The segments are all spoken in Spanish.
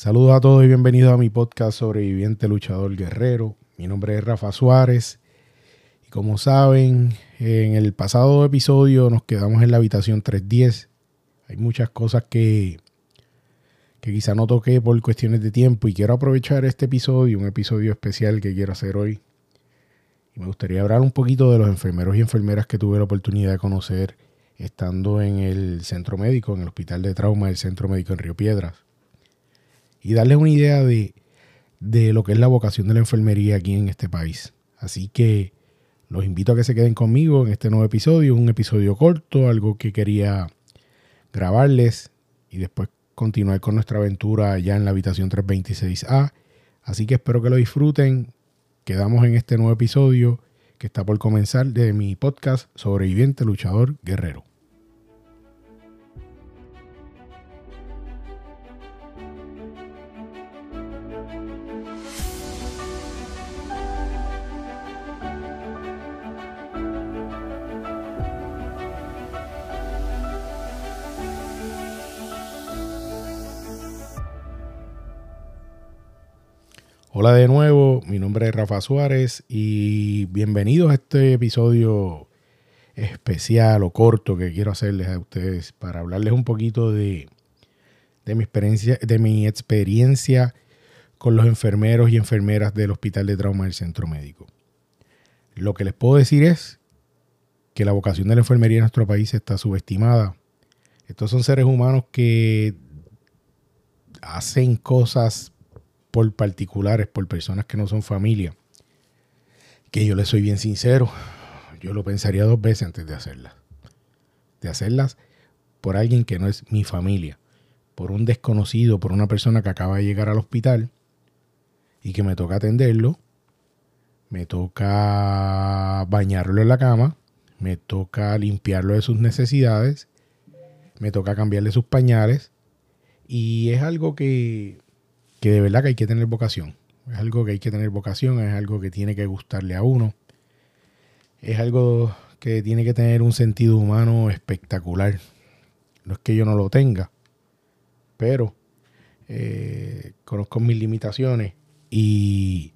Saludos a todos y bienvenidos a mi podcast Sobreviviente Luchador Guerrero. Mi nombre es Rafa Suárez. Y como saben, en el pasado episodio nos quedamos en la habitación 310. Hay muchas cosas que, que quizá no toqué por cuestiones de tiempo y quiero aprovechar este episodio, un episodio especial que quiero hacer hoy. Y me gustaría hablar un poquito de los enfermeros y enfermeras que tuve la oportunidad de conocer estando en el centro médico, en el hospital de trauma del centro médico en Río Piedras y darles una idea de, lo que es la vocación de la enfermería aquí en este país. Así que los invito a que se queden conmigo en este nuevo episodio, un episodio corto, algo que quería grabarles y después continuar con nuestra aventura ya en la habitación 326A. Así que espero que lo disfruten. Quedamos en este nuevo episodio que está por comenzar de mi podcast Sobreviviente Luchador Guerrero. Hola de nuevo, mi nombre es Rafa Suárez y bienvenidos a este episodio especial o corto que quiero hacerles a ustedes para hablarles un poquito de, mi experiencia, de mi experiencia con los enfermeros y enfermeras del Hospital de Trauma del Centro Médico. Lo que les puedo decir es que la vocación de la enfermería en nuestro país está subestimada. Estos son seres humanos que hacen cosas por particulares, por personas que no son familia, que yo les soy bien sincero, yo lo pensaría dos veces antes de hacerlas. De hacerlas por alguien que no es mi familia, por un desconocido, por una persona que acaba de llegar al hospital y que me toca atenderlo, me toca bañarlo en la cama, me toca limpiarlo de sus necesidades, me toca cambiarle sus pañales y es algo que que de verdad que hay que tener vocación. Es algo que hay que tener vocación, es algo que tiene que gustarle a uno. Es algo que tiene que tener un sentido humano espectacular. No es que yo no lo tenga, pero eh, conozco mis limitaciones y,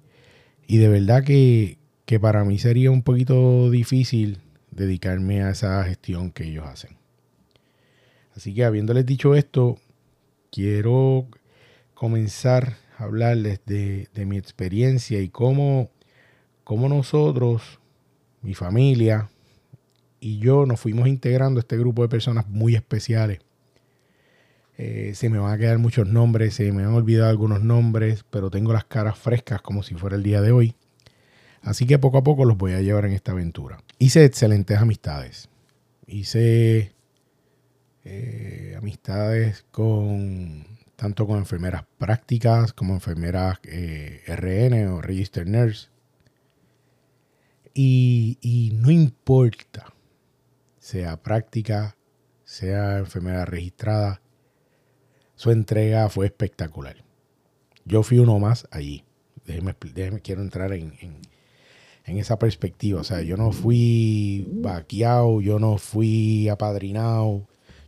y de verdad que, que para mí sería un poquito difícil dedicarme a esa gestión que ellos hacen. Así que habiéndoles dicho esto, quiero comenzar a hablarles de, mi experiencia y cómo, cómo, nosotros, mi familia y yo nos fuimos integrando a este grupo de personas muy especiales. Eh, se me van a quedar muchos nombres, se me han olvidado algunos nombres, pero tengo las caras frescas como si fuera el día de hoy. Así que poco a poco los voy a llevar en esta aventura. Hice excelentes amistades. Hice eh, amistades con tanto con enfermeras prácticas como enfermeras eh, RN o Register Nurse. Y, no importa, sea práctica, sea enfermera registrada, su entrega fue espectacular. Yo fui uno más allí. Déjeme, quiero entrar en, en, esa perspectiva. O sea, yo no fui vaqueado, yo no fui apadrinado,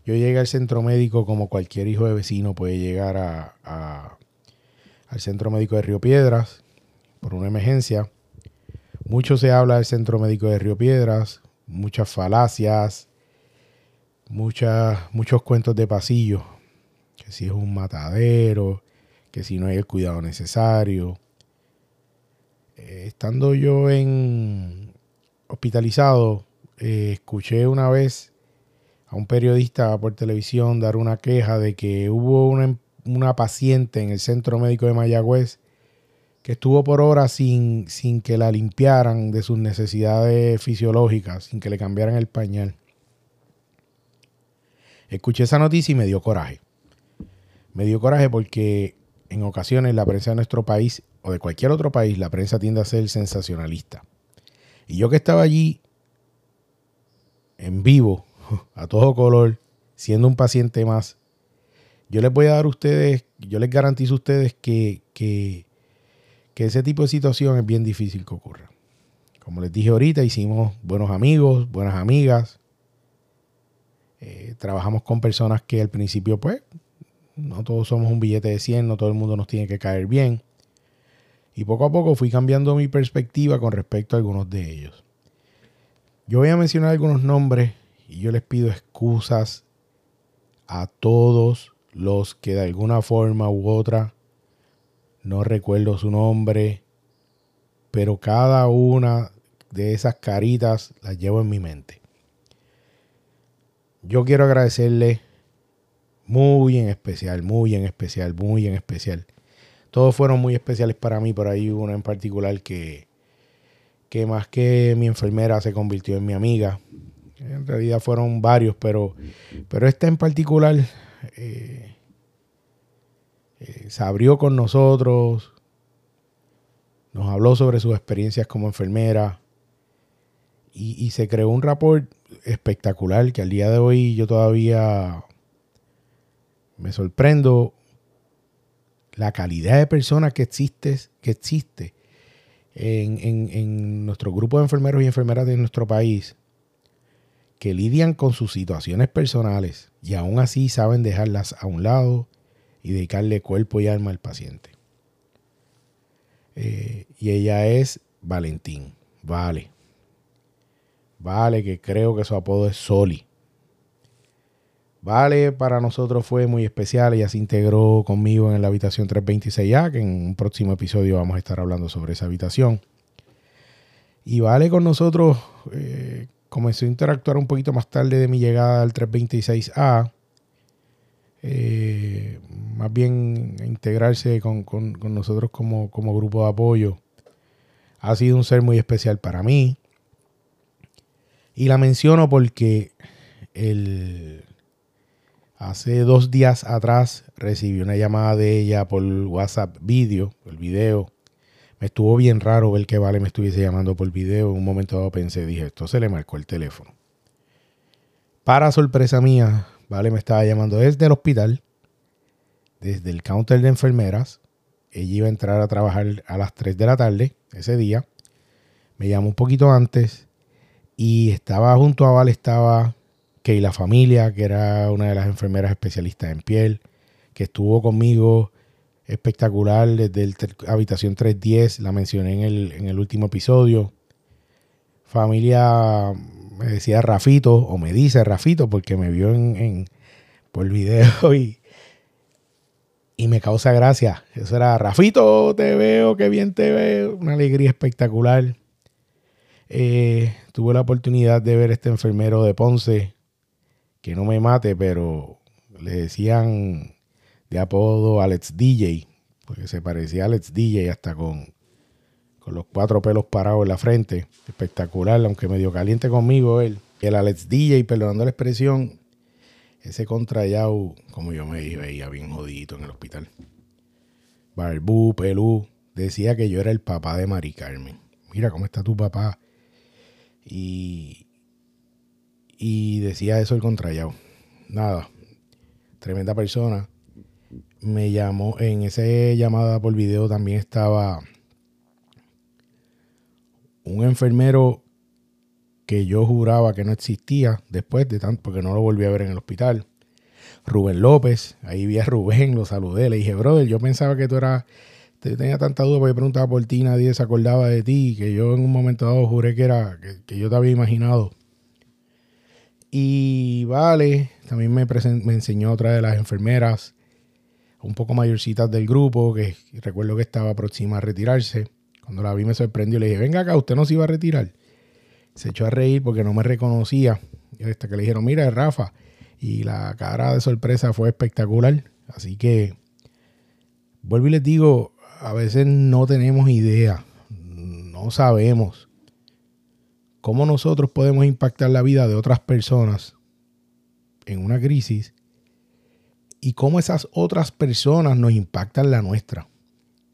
yo llegué al centro médico como cualquier hijo de vecino puede llegar a, al centro médico de Río Piedras por una emergencia. Mucho se habla del centro médico de Río Piedras, muchas falacias, muchos cuentos de pasillo, que si es un matadero, que si no hay el cuidado necesario. Eh, estando yo en hospitalizado, eh, escuché una vez a un periodista por televisión dar una queja de que hubo una, paciente en el centro médico de Mayagüez que estuvo por horas sin, sin que la limpiaran de sus necesidades fisiológicas, sin que le cambiaran el pañal. Escuché esa noticia y me dio coraje. Me dio coraje porque en ocasiones la prensa de nuestro país o de cualquier otro país, la prensa tiende a ser sensacionalista. Y yo que estaba allí en vivo, a todo color, siendo un paciente más, yo les voy a dar a ustedes, yo les garantizo a ustedes que, que, ese tipo de situación es bien difícil que ocurra. Como les dije ahorita, hicimos buenos amigos, buenas amigas. Eh, trabajamos con personas que al principio, pues, no todos somos un billete de 100, no todo el mundo nos tiene que caer bien. Y poco a poco fui cambiando mi perspectiva con respecto a algunos de ellos. Yo voy a mencionar algunos nombres y yo les pido excusas a todos los que de alguna forma u otra no recuerdo su nombre, pero cada una de esas caritas las llevo en mi mente. Yo quiero agradecerle muy en especial, muy en especial, muy en especial. Todos fueron muy especiales para mí, por ahí uno en particular que, que más que mi enfermera se convirtió en mi amiga. En realidad fueron varios, pero, pero esta en particular eh, eh, se abrió con nosotros, nos habló sobre sus experiencias como enfermera y, y se creó un rapport espectacular que al día de hoy yo todavía me sorprendo la calidad de personas que existe, que existe en, nuestro grupo de enfermeros y enfermeras de nuestro país que lidian con sus situaciones personales y aún así saben dejarlas a un lado y dedicarle cuerpo y alma al paciente. Eh, y ella es Valentín, vale. Vale, que creo que su apodo es Soli. Vale, para nosotros fue muy especial. Ella se integró conmigo en la habitación 326A, que en un próximo episodio vamos a estar hablando sobre esa habitación. Y Vale con nosotros eh, comenzó a interactuar un poquito más tarde de mi llegada al 326A. Eh, más bien integrarse con, nosotros como, como grupo de apoyo. Ha sido un ser muy especial para mí. Y la menciono porque el, Hace dos días atrás recibí una llamada de ella por WhatsApp video, el video. Me estuvo bien raro ver que Vale me estuviese llamando por video. En un momento dado pensé, dije, esto se le marcó el teléfono. Para sorpresa mía, Vale me estaba llamando desde el hospital, desde el counter de enfermeras. Ella iba a entrar a trabajar a las 3 de la tarde ese día. Me llamó un poquito antes y estaba junto a Vale, estaba y la familia, que era una de las enfermeras especialistas en piel, que estuvo conmigo espectacular desde el habitación 310, la mencioné en el, en el último episodio. Familia me decía Rafito, o me dice Rafito, porque me vio en, en por video y, y me causa gracia. Eso era Rafito, te veo, qué bien te veo. Una alegría espectacular. Eh, tuve la oportunidad de ver este enfermero de Ponce, que no me mate, pero le decían de apodo Alex DJ, porque se parecía a Alex DJ hasta con, con los cuatro pelos parados en la frente. Espectacular, aunque medio caliente conmigo él. El Alex DJ, perdonando la expresión, ese contrayao, como yo me veía bien jodidito en el hospital. Barbú, pelú, decía que yo era el papá de Mari Carmen. Mira cómo está tu papá. Y, y decía eso el contrallado. Nada, tremenda persona. Me llamó, en esa llamada por video también estaba un enfermero que yo juraba que no existía después de tanto, porque no lo volví a ver en el hospital. Rubén López, ahí vi a Rubén, lo saludé, le dije, brother, yo pensaba que tú eras, te tenía tanta duda porque preguntaba por ti, nadie se acordaba de ti, que yo en un momento dado juré que era, que yo te había imaginado. Y Vale también me, me enseñó otra de las enfermeras, un poco mayorcitas del grupo, que recuerdo que estaba próxima a retirarse. Cuando la vi me sorprendió. Le dije, venga acá, usted no se iba a retirar. Se echó a reír porque no me reconocía. Y hasta que le dijeron, mira, es Rafa. Y la cara de sorpresa fue espectacular. Así que, vuelvo y les digo, a veces no tenemos idea, no sabemos cómo nosotros podemos impactar la vida de otras personas en una crisis y cómo esas otras personas nos impactan la nuestra.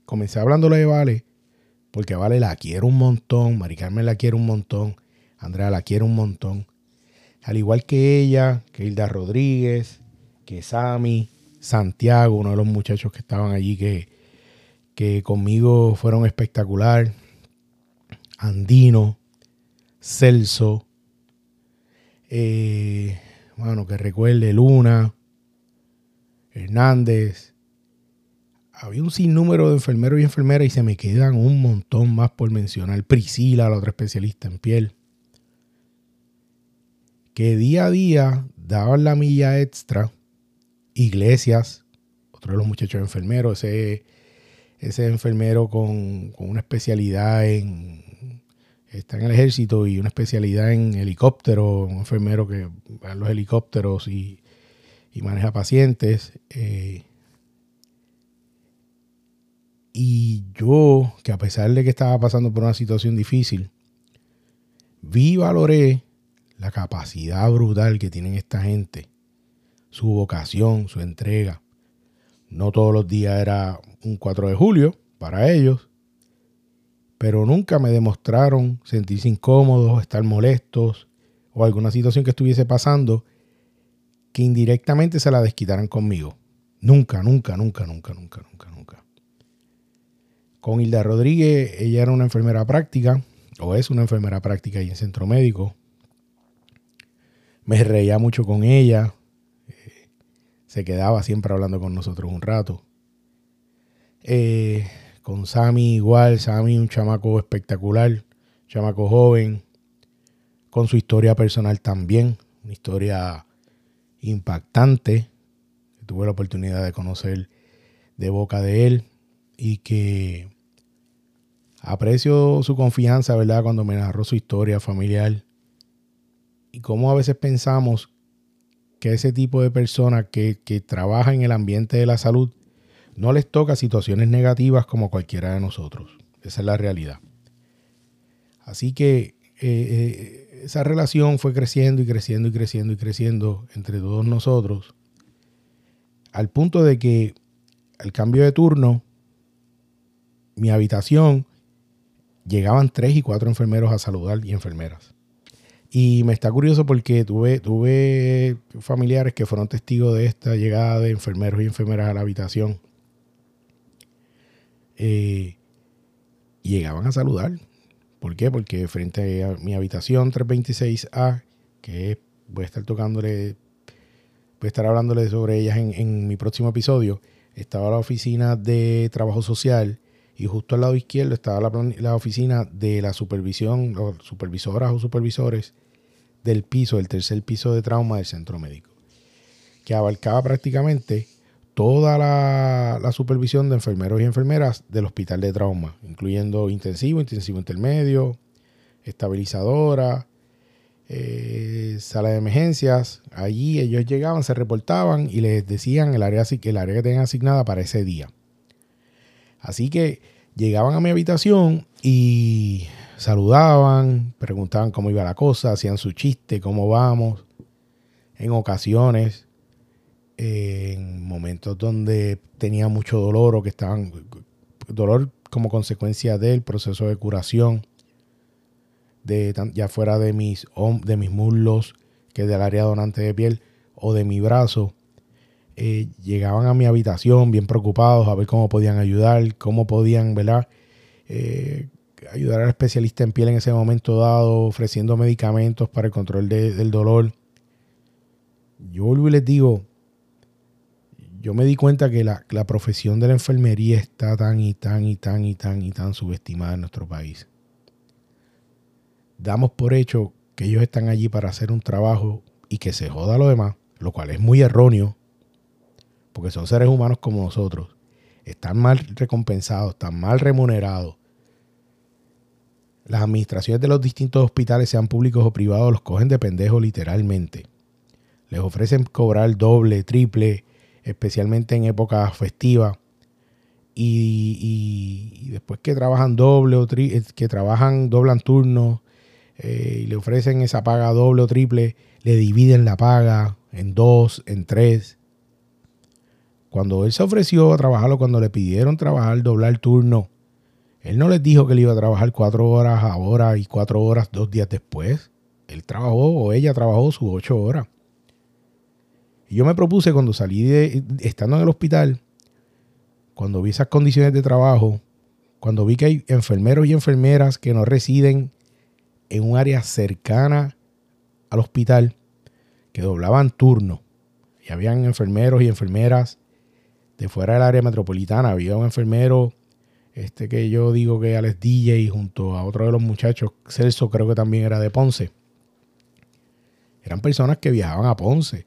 Comencé hablándole de Vale, porque Vale la quiere un montón, Mari Carmen la quiere un montón, Andrea la quiere un montón. Al igual que ella, que Hilda Rodríguez, que Sami, Santiago, uno de los muchachos que estaban allí que, que conmigo fueron espectacular, Andino, Celso, eh, bueno, que recuerde Luna, Hernández. Había un sinnúmero de enfermeros y enfermeras y se me quedan un montón más por mencionar. Priscila, la otra especialista en piel. Que día a día daban la milla extra. Iglesias, otro de los muchachos enfermeros, ese, ese enfermero con, con una especialidad en está en el ejército y una especialidad en helicóptero, un enfermero que va en los helicópteros y, maneja pacientes. Eh, y yo, que a pesar de que estaba pasando por una situación difícil, vi y valoré la capacidad brutal que tienen esta gente, su vocación, su entrega. No todos los días era un 4 de julio para ellos, pero nunca me demostraron sentirse incómodos, estar molestos o alguna situación que estuviese pasando que indirectamente se la desquitaran conmigo. Nunca, nunca, nunca, nunca, nunca, nunca, nunca. Con Hilda Rodríguez, ella era una enfermera práctica, o es una enfermera práctica ahí en centro médico. Me reía mucho con ella. Eh, se quedaba siempre hablando con nosotros un rato. Eh, con Sammy igual, Sammy un chamaco espectacular, chamaco joven, con su historia personal también, una historia impactante. Tuve la oportunidad de conocer de boca de él y que aprecio su confianza, ¿verdad? Cuando me narró su historia familiar y cómo a veces pensamos que ese tipo de persona que, que trabaja en el ambiente de la salud no les toca situaciones negativas como cualquiera de nosotros. Esa es la realidad. Así que eh, eh, esa relación fue creciendo y creciendo y creciendo y creciendo entre todos nosotros, al punto de que al cambio de turno, mi habitación llegaban tres y cuatro enfermeros a saludar y enfermeras. Y me está curioso porque tuve, tuve familiares que fueron testigos de esta llegada de enfermeros y enfermeras a la habitación eh, llegaban a saludar. ¿Por qué? Porque frente a mi habitación 326A, que voy a estar tocándole, voy a estar hablándole sobre ellas en, mi próximo episodio, estaba la oficina de trabajo social y justo al lado izquierdo estaba la, la oficina de la supervisión, los supervisoras o supervisores del piso, del tercer piso de trauma del centro médico, que abarcaba prácticamente toda la, supervisión de enfermeros y enfermeras del hospital de trauma, incluyendo intensivo, intensivo intermedio, estabilizadora, eh, sala de emergencias. Allí ellos llegaban, se reportaban y les decían el área, el área que tenían asignada para ese día. Así que llegaban a mi habitación y saludaban, preguntaban cómo iba la cosa, hacían su chiste, cómo vamos. En ocasiones en momentos donde tenía mucho dolor o que estaban dolor como consecuencia del proceso de curación de ya fuera de mis de mis muslos que del área donante de piel o de mi brazo eh, llegaban a mi habitación bien preocupados a ver cómo podían ayudar cómo podían ¿verdad? Eh, ayudar al especialista en piel en ese momento dado ofreciendo medicamentos para el control del dolor yo vuelvo y les digo yo me di cuenta que la, profesión de la enfermería está tan y tan y tan y tan y tan subestimada en nuestro país. Damos por hecho que ellos están allí para hacer un trabajo y que se joda lo demás, lo cual es muy erróneo, porque son seres humanos como nosotros. Están mal recompensados, están mal remunerados. Las administraciones de los distintos hospitales, sean públicos o privados, los cogen de pendejo literalmente. Les ofrecen cobrar doble, triple, especialmente en épocas festivas. Y, después que trabajan doble o tri, eh, que trabajan, doblan turnos eh, y le ofrecen esa paga doble o triple, le dividen la paga en dos, en tres. Cuando él se ofreció a trabajarlo, cuando le pidieron trabajar, doblar turno, él no les dijo que le iba a trabajar cuatro horas ahora y cuatro horas dos días después. Él trabajó o ella trabajó sus ocho horas yo me propuse cuando salí de, estando en el hospital, cuando vi esas condiciones de trabajo, cuando vi que hay enfermeros y enfermeras que no residen en un área cercana al hospital, que doblaban turno, y habían enfermeros y enfermeras de fuera del área metropolitana. Había un enfermero, este que yo digo que Alex DJ, junto a otro de los muchachos, Celso, creo que también era de Ponce. Eran personas que viajaban a Ponce.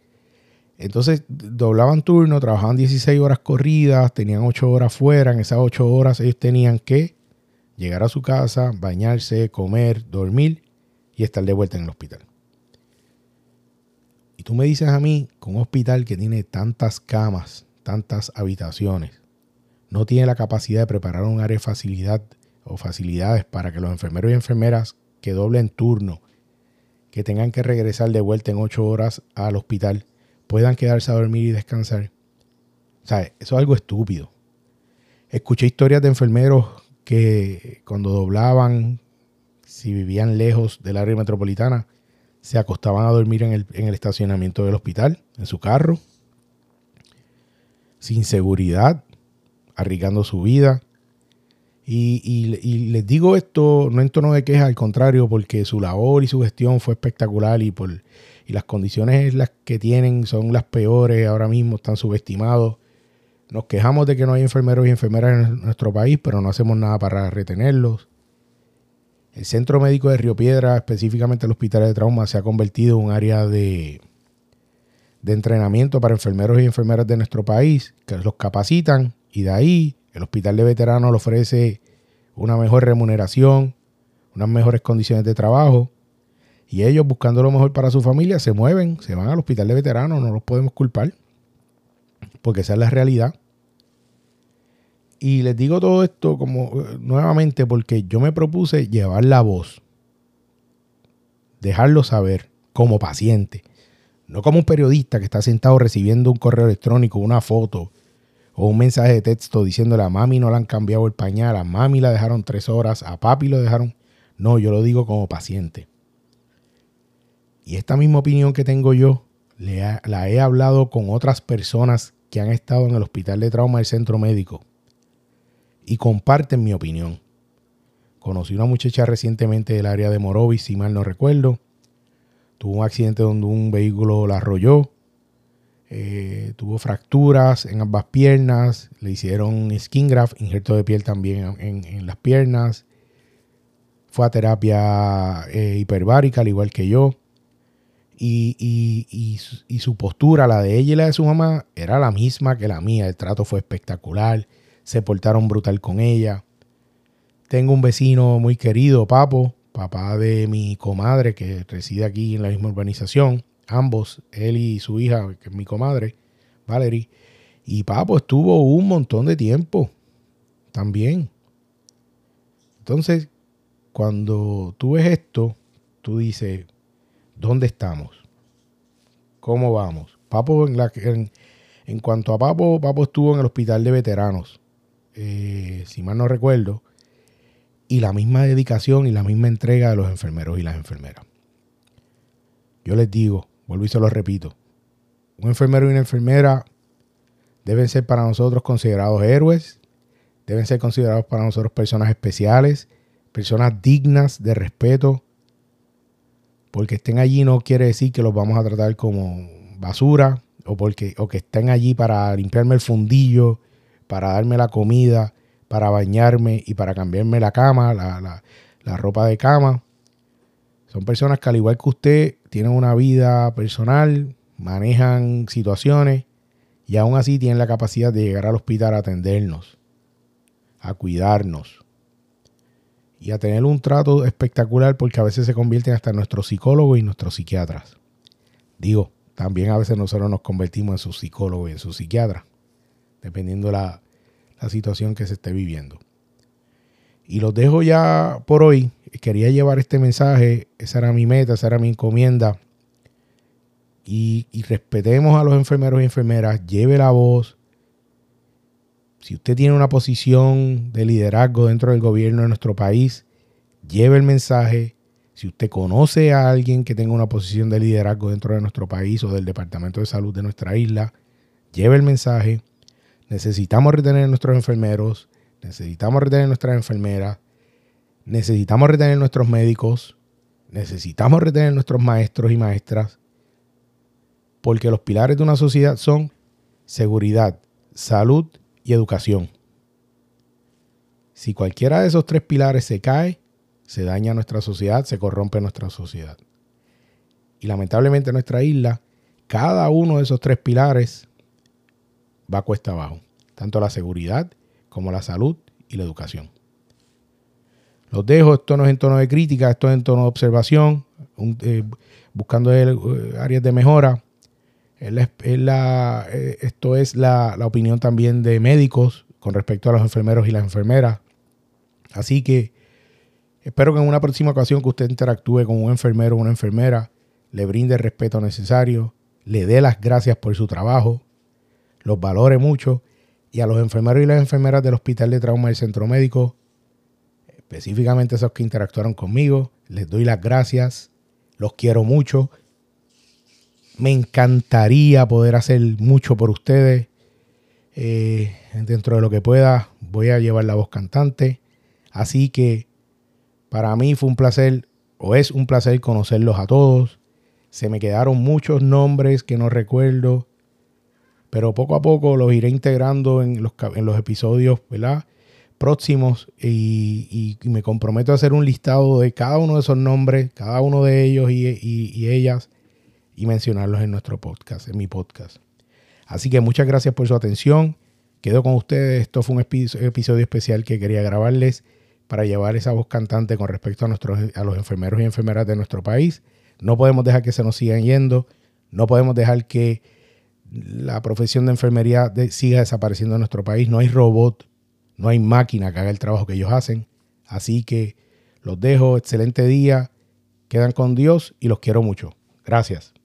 Entonces doblaban turno, trabajaban 16 horas corridas, tenían 8 horas fuera. En esas 8 horas ellos tenían que llegar a su casa, bañarse, comer, dormir y estar de vuelta en el hospital. Y tú me dices a mí que un hospital que tiene tantas camas, tantas habitaciones, no tiene la capacidad de preparar un área de facilidad o facilidades para que los enfermeros y enfermeras que doblen turno, que tengan que regresar de vuelta en ocho horas al hospital, puedan quedarse a dormir y descansar. O sea, eso es algo estúpido. Escuché historias de enfermeros que cuando doblaban, si vivían lejos del área metropolitana, se acostaban a dormir en el, en el estacionamiento del hospital, en su carro, sin seguridad, arriesgando su vida. Y, les digo esto no en tono de queja, al contrario, porque su labor y su gestión fue espectacular y, por, y las condiciones las que tienen son las peores ahora mismo, están subestimados. Nos quejamos de que no hay enfermeros y enfermeras en nuestro país, pero no hacemos nada para retenerlos. El Centro Médico de Río Piedra, específicamente el Hospital de Trauma, se ha convertido en un área de, de entrenamiento para enfermeros y enfermeras de nuestro país, que los capacitan y de ahí el hospital de veteranos le ofrece una mejor remuneración, unas mejores condiciones de trabajo. Y ellos buscando lo mejor para su familia se mueven, se van al hospital de veteranos, no los podemos culpar, porque esa es la realidad. Y les digo todo esto como eh, nuevamente porque yo me propuse llevar la voz, dejarlo saber como paciente no como un periodista que está sentado recibiendo un correo electrónico, una foto o un mensaje de texto diciéndole a mami no le han cambiado el pañal, a mami la dejaron tres horas, a papi lo dejaron. No, yo lo digo como paciente. Y esta misma opinión que tengo yo, la he hablado con otras personas que han estado en el hospital de trauma del centro médico y comparten mi opinión. Conocí una muchacha recientemente del área de Morovis, si mal no recuerdo, Tuvo un accidente donde un vehículo la arrolló. Tuvo fracturas en ambas piernas. Le hicieron skin graft, injerto de piel también en, las piernas. Fue a terapia eh, hiperbárica, al igual que yo. Y, y, su postura, la de ella y la de su mamá, era la misma que la mía. El trato fue espectacular. Se portaron brutal con ella. Tengo un vecino muy querido, Papo, papá de mi comadre que reside aquí en la misma urbanización, ambos, él y su hija, que es mi comadre, Valerie. Y papo estuvo un montón de tiempo también. Entonces, cuando tú ves esto, tú dices, ¿dónde estamos? ¿Cómo vamos? Papo, en, la, en, cuanto a Papo, Papo estuvo en el hospital de veteranos, eh, si mal no recuerdo, y la misma dedicación y la misma entrega de los enfermeros y las enfermeras. Yo les digo, vuelvo y se lo repito, un enfermero y una enfermera deben ser para nosotros considerados héroes, deben ser considerados para nosotros personas especiales, personas dignas de respeto, porque estén allí no quiere decir que los vamos a tratar como basura o, porque, o que estén allí para limpiarme el fundillo, para darme la comida, para bañarme y para cambiarme la cama, la, ropa de cama. Son personas que al igual que usted tienen una vida personal, manejan situaciones y aún así tienen la capacidad de llegar al hospital a atendernos, a cuidarnos y a tener un trato espectacular porque a veces se convierten hasta nuestros psicólogos y nuestros psiquiatras. Digo, también a veces nosotros nos convertimos en sus psicólogos y en sus psiquiatras, dependiendo la, la situación que se esté viviendo. Y los dejo ya por hoy. Quería llevar este mensaje, esa era mi meta, esa era mi encomienda. Y, respetemos a los enfermeros y enfermeras, lleve la voz. Si usted tiene una posición de liderazgo dentro del gobierno de nuestro país, lleve el mensaje. Si usted conoce a alguien que tenga una posición de liderazgo dentro de nuestro país o del Departamento de Salud de nuestra isla, lleve el mensaje. Necesitamos retener a nuestros enfermeros, necesitamos retener nuestras enfermeras, necesitamos retener nuestros médicos, necesitamos retener nuestros maestros y maestras, porque los pilares de una sociedad son seguridad, salud y educación. Si cualquiera de esos tres pilares se cae, se daña nuestra sociedad, se corrompe nuestra sociedad. Y lamentablemente en nuestra isla, cada uno de esos tres pilares va cuesta abajo. Tanto la seguridad como la salud y la educación. Los dejo, esto no es en tono de crítica, esto es en tono de observación, eh, buscando eh, áreas de mejora. Eh, esto es la, la opinión también de médicos con respecto a los enfermeros y las enfermeras. Así que espero que en una próxima ocasión que usted interactúe con un enfermero o una enfermera, le brinde el respeto necesario, le dé las gracias por su trabajo, los valore mucho y a los enfermeros y las enfermeras del Hospital de Trauma del Centro Médico, específicamente esos que interactuaron conmigo, les doy las gracias, los quiero mucho. Me encantaría poder hacer mucho por ustedes. Eh, dentro de lo que pueda, voy a llevar la voz cantante. Así que para mí fue un placer, o es un placer conocerlos a todos. Se me quedaron muchos nombres que no recuerdo, pero poco a poco los iré integrando en los, en los episodios ¿verdad? próximos y, me comprometo a hacer un listado de cada uno de esos nombres, cada uno de ellos y, y ellas, y mencionarlos en nuestro podcast, en mi podcast. Así que muchas gracias por su atención. Quedo con ustedes. Esto fue un episodio especial que quería grabarles para llevar esa voz cantante con respecto a, nuestros, a los enfermeros y enfermeras de nuestro país. No podemos dejar que se nos sigan yendo, no podemos dejar que la profesión de enfermería siga desapareciendo en nuestro país. No hay robot, no hay máquina que haga el trabajo que ellos hacen. Así que los dejo, excelente día, quedan con Dios y los quiero mucho. Gracias.